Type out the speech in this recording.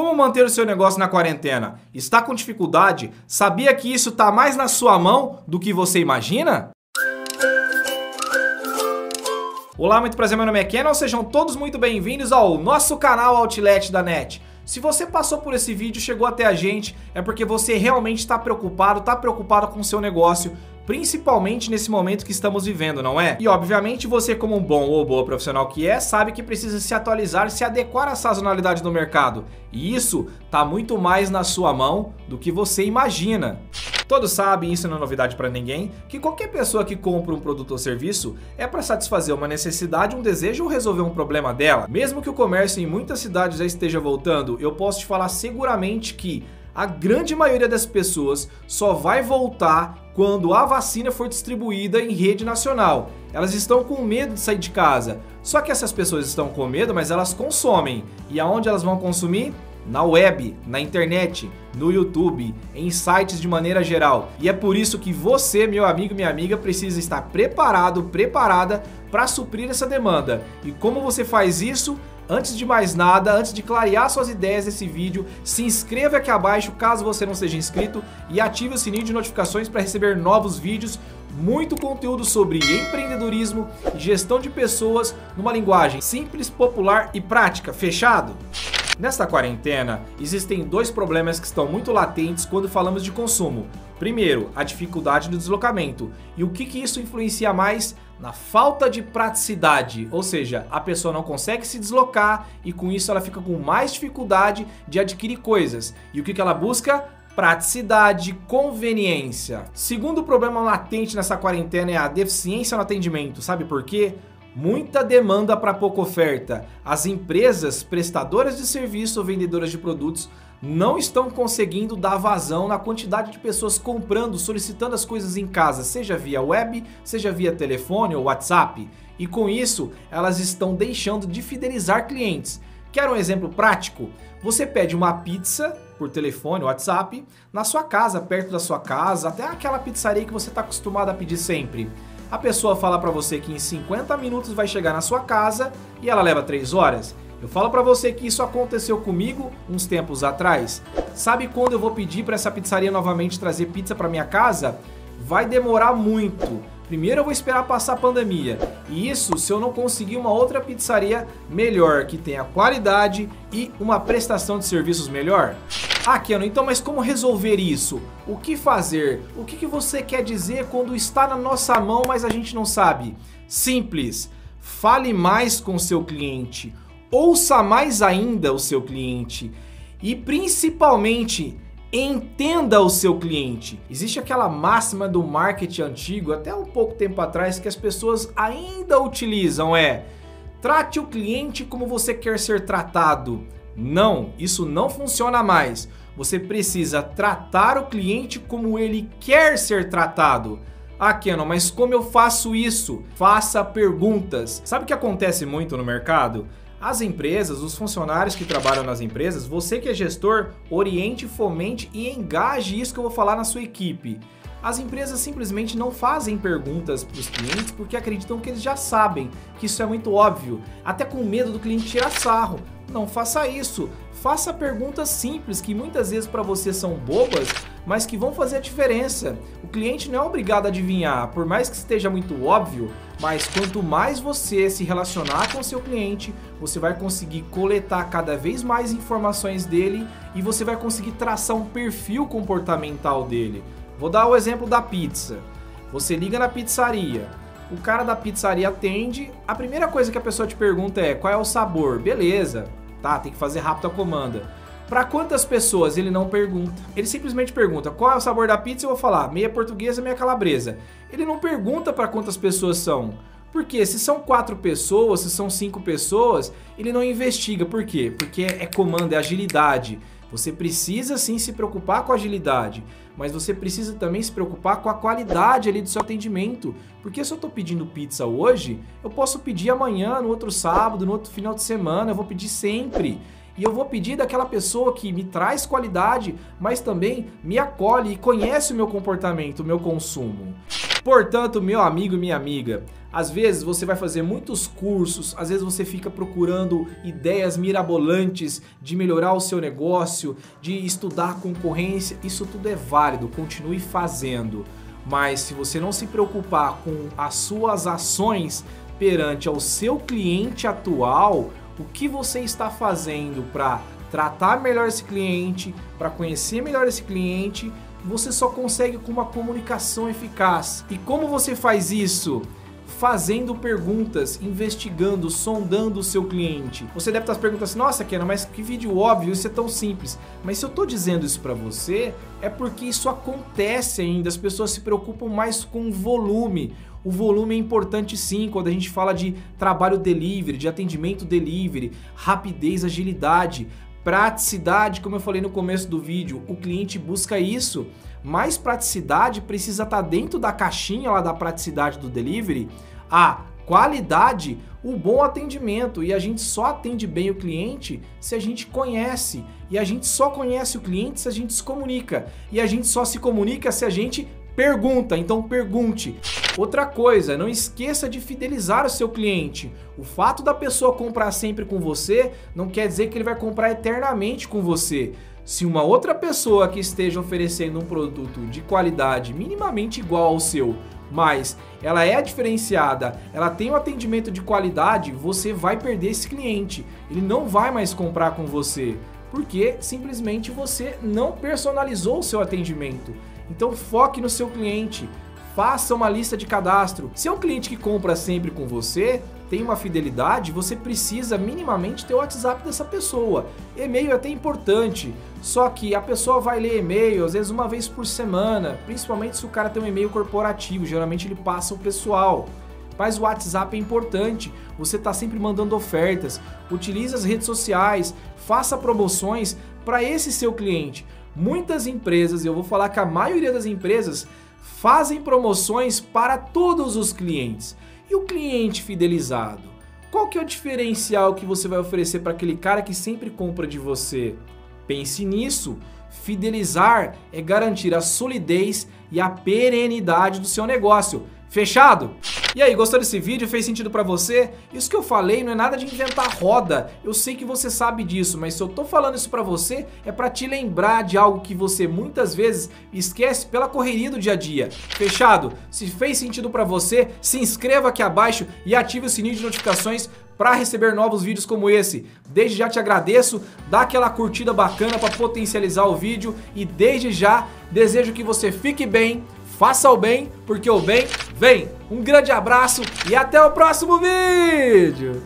Como manter o seu negócio na quarentena? Está com dificuldade? Sabia que isso está mais na sua mão do que você imagina? Olá, muito prazer, meu nome é Kenan, sejam todos muito bem-vindos ao nosso canal Outlet da NET. Se você passou por esse vídeo, chegou até a gente, é porque você realmente está preocupado, está preocupado com o seu negócio, principalmente nesse momento que estamos vivendo, não é? E obviamente você como um bom ou boa profissional que é, sabe que precisa se atualizar se adequar à sazonalidade do mercado. E isso tá muito mais na sua mão do que você imagina. Todos sabem, isso não é novidade para ninguém, que qualquer pessoa que compra um produto ou serviço é para satisfazer uma necessidade, um desejo ou resolver um problema dela. Mesmo que o comércio em muitas cidades já esteja voltando, eu posso te falar seguramente que a grande maioria das pessoas só vai voltar quando a vacina for distribuída em rede nacional. Elas estão com medo de sair de casa. Só que essas pessoas estão com medo, mas elas consomem. E aonde elas vão consumir? Na web, na internet, no YouTube, em sites de maneira geral. E é por isso que você, meu amigo, minha amiga, precisa estar preparado, preparada para suprir essa demanda. E como você faz isso? Antes de mais nada, antes de clarear suas ideias nesse vídeo, se inscreva aqui abaixo caso você não seja inscrito e ative o sininho de notificações para receber novos vídeos, muito conteúdo sobre empreendedorismo e gestão de pessoas numa linguagem simples, popular e prática. Fechado? Nesta quarentena, existem dois problemas que estão muito latentes quando falamos de consumo. Primeiro, a dificuldade do deslocamento. E o que, que isso influencia mais na falta de praticidade, ou seja, a pessoa não consegue se deslocar e com isso ela fica com mais dificuldade de adquirir coisas. E o que, ela busca? Praticidade, conveniência. Segundo problema latente nessa quarentena é a deficiência no atendimento. Sabe por quê? Muita demanda para pouca oferta. As empresas prestadoras de serviço ou vendedoras de produtos não estão conseguindo dar vazão na quantidade de pessoas comprando, solicitando as coisas em casa, seja via web, seja via telefone ou WhatsApp. E com isso, elas estão deixando de fidelizar clientes. Quer um exemplo prático? Você pede uma pizza por telefone, WhatsApp, na sua casa, perto da sua casa, até aquela pizzaria que você está acostumado a pedir sempre. A pessoa fala para você que em 50 minutos vai chegar na sua casa e ela leva 3 horas. Eu falo para você que isso aconteceu comigo uns tempos atrás. Sabe quando eu vou pedir para essa pizzaria novamente trazer pizza para minha casa? Vai demorar muito. Primeiro eu vou esperar passar a pandemia. E isso se eu não conseguir uma outra pizzaria melhor, que tenha qualidade e uma prestação de serviços melhor. Ah, Keanu, então mas como resolver isso? O que fazer? O que, que você quer dizer quando está na nossa mão, mas a gente não sabe? Simples. Fale mais com seu cliente ouça mais ainda o seu cliente e principalmente entenda o seu cliente. Existe aquela máxima do marketing antigo, até um pouco tempo atrás, que as pessoas ainda utilizam, é trate o cliente como você quer ser tratado. Não, isso não funciona mais. Você precisa tratar o cliente como ele quer ser tratado. Ah, Kenon, mas como eu faço isso? Faça perguntas. Sabe o que acontece muito no mercado? As empresas, os funcionários que trabalham nas empresas, você que é gestor, oriente, fomente e engaje isso que eu vou falar na sua equipe. As empresas simplesmente não fazem perguntas para os clientes porque acreditam que eles já sabem, que isso é muito óbvio, até com medo do cliente tirar sarro. Não faça isso. Faça perguntas simples que muitas vezes para você são bobas, mas que vão fazer a diferença. O cliente não é obrigado a adivinhar, por mais que esteja muito óbvio, mas quanto mais você se relacionar com seu cliente, você vai conseguir coletar cada vez mais informações dele e você vai conseguir traçar um perfil comportamental dele. Vou dar o exemplo da pizza. Você liga na pizzaria, o cara da pizzaria atende, a primeira coisa que a pessoa te pergunta é qual é o sabor. Beleza, tá? Tem que fazer rápido a comanda. Para quantas pessoas ele não pergunta? Ele simplesmente pergunta qual é o sabor da pizza. Eu vou falar meia portuguesa, meia calabresa. Ele não pergunta para quantas pessoas são. Porque se são quatro pessoas, se são cinco pessoas, ele não investiga. Por quê? Porque é comando, é agilidade. Você precisa sim se preocupar com a agilidade, mas você precisa também se preocupar com a qualidade ali do seu atendimento. Porque se eu estou pedindo pizza hoje, eu posso pedir amanhã, no outro sábado, no outro final de semana, eu vou pedir sempre. E eu vou pedir daquela pessoa que me traz qualidade, mas também me acolhe e conhece o meu comportamento, o meu consumo. Portanto, meu amigo e minha amiga, às vezes você vai fazer muitos cursos, às vezes você fica procurando ideias mirabolantes de melhorar o seu negócio, de estudar concorrência, isso tudo é válido, continue fazendo. Mas se você não se preocupar com as suas ações perante ao seu cliente atual, o que você está fazendo para tratar melhor esse cliente, para conhecer melhor esse cliente, você só consegue com uma comunicação eficaz. E como você faz isso? fazendo perguntas, investigando, sondando o seu cliente. Você deve estar se perguntando assim: "Nossa, Kena, mas que vídeo óbvio, isso é tão simples". Mas se eu estou dizendo isso para você, é porque isso acontece ainda. As pessoas se preocupam mais com volume. O volume é importante sim quando a gente fala de trabalho delivery, de atendimento delivery, rapidez, agilidade, praticidade, como eu falei no começo do vídeo. O cliente busca isso. Mais praticidade precisa estar dentro da caixinha lá da praticidade do delivery a qualidade, o bom atendimento. E a gente só atende bem o cliente se a gente conhece. E a gente só conhece o cliente se a gente se comunica. E a gente só se comunica se a gente pergunta. Então pergunte. Outra coisa, não esqueça de fidelizar o seu cliente. O fato da pessoa comprar sempre com você não quer dizer que ele vai comprar eternamente com você. Se uma outra pessoa que esteja oferecendo um produto de qualidade minimamente igual ao seu mas ela é diferenciada, ela tem um atendimento de qualidade, você vai perder esse cliente. Ele não vai mais comprar com você, porque simplesmente você não personalizou o seu atendimento. Então foque no seu cliente, faça uma lista de cadastro. Se é um cliente que compra sempre com você, tem uma fidelidade, você precisa minimamente ter o WhatsApp dessa pessoa. E-mail é até importante, só que a pessoa vai ler e-mail às vezes uma vez por semana, principalmente se o cara tem um e-mail corporativo, geralmente ele passa o pessoal. Mas o WhatsApp é importante, você está sempre mandando ofertas, utilize as redes sociais, faça promoções para esse seu cliente. Muitas empresas, eu vou falar que a maioria das empresas fazem promoções para todos os clientes. E o cliente fidelizado? Qual que é o diferencial que você vai oferecer para aquele cara que sempre compra de você? Pense nisso. Fidelizar é garantir a solidez e a perenidade do seu negócio. Fechado? E aí, gostou desse vídeo? Fez sentido para você? Isso que eu falei não é nada de inventar roda. Eu sei que você sabe disso, mas se eu tô falando isso para você é para te lembrar de algo que você muitas vezes esquece pela correria do dia a dia. Fechado? Se fez sentido para você, se inscreva aqui abaixo e ative o sininho de notificações para receber novos vídeos como esse. Desde já te agradeço, dá aquela curtida bacana para potencializar o vídeo e desde já desejo que você fique bem, Faça o bem, porque o bem vem. Um grande abraço e até o próximo vídeo!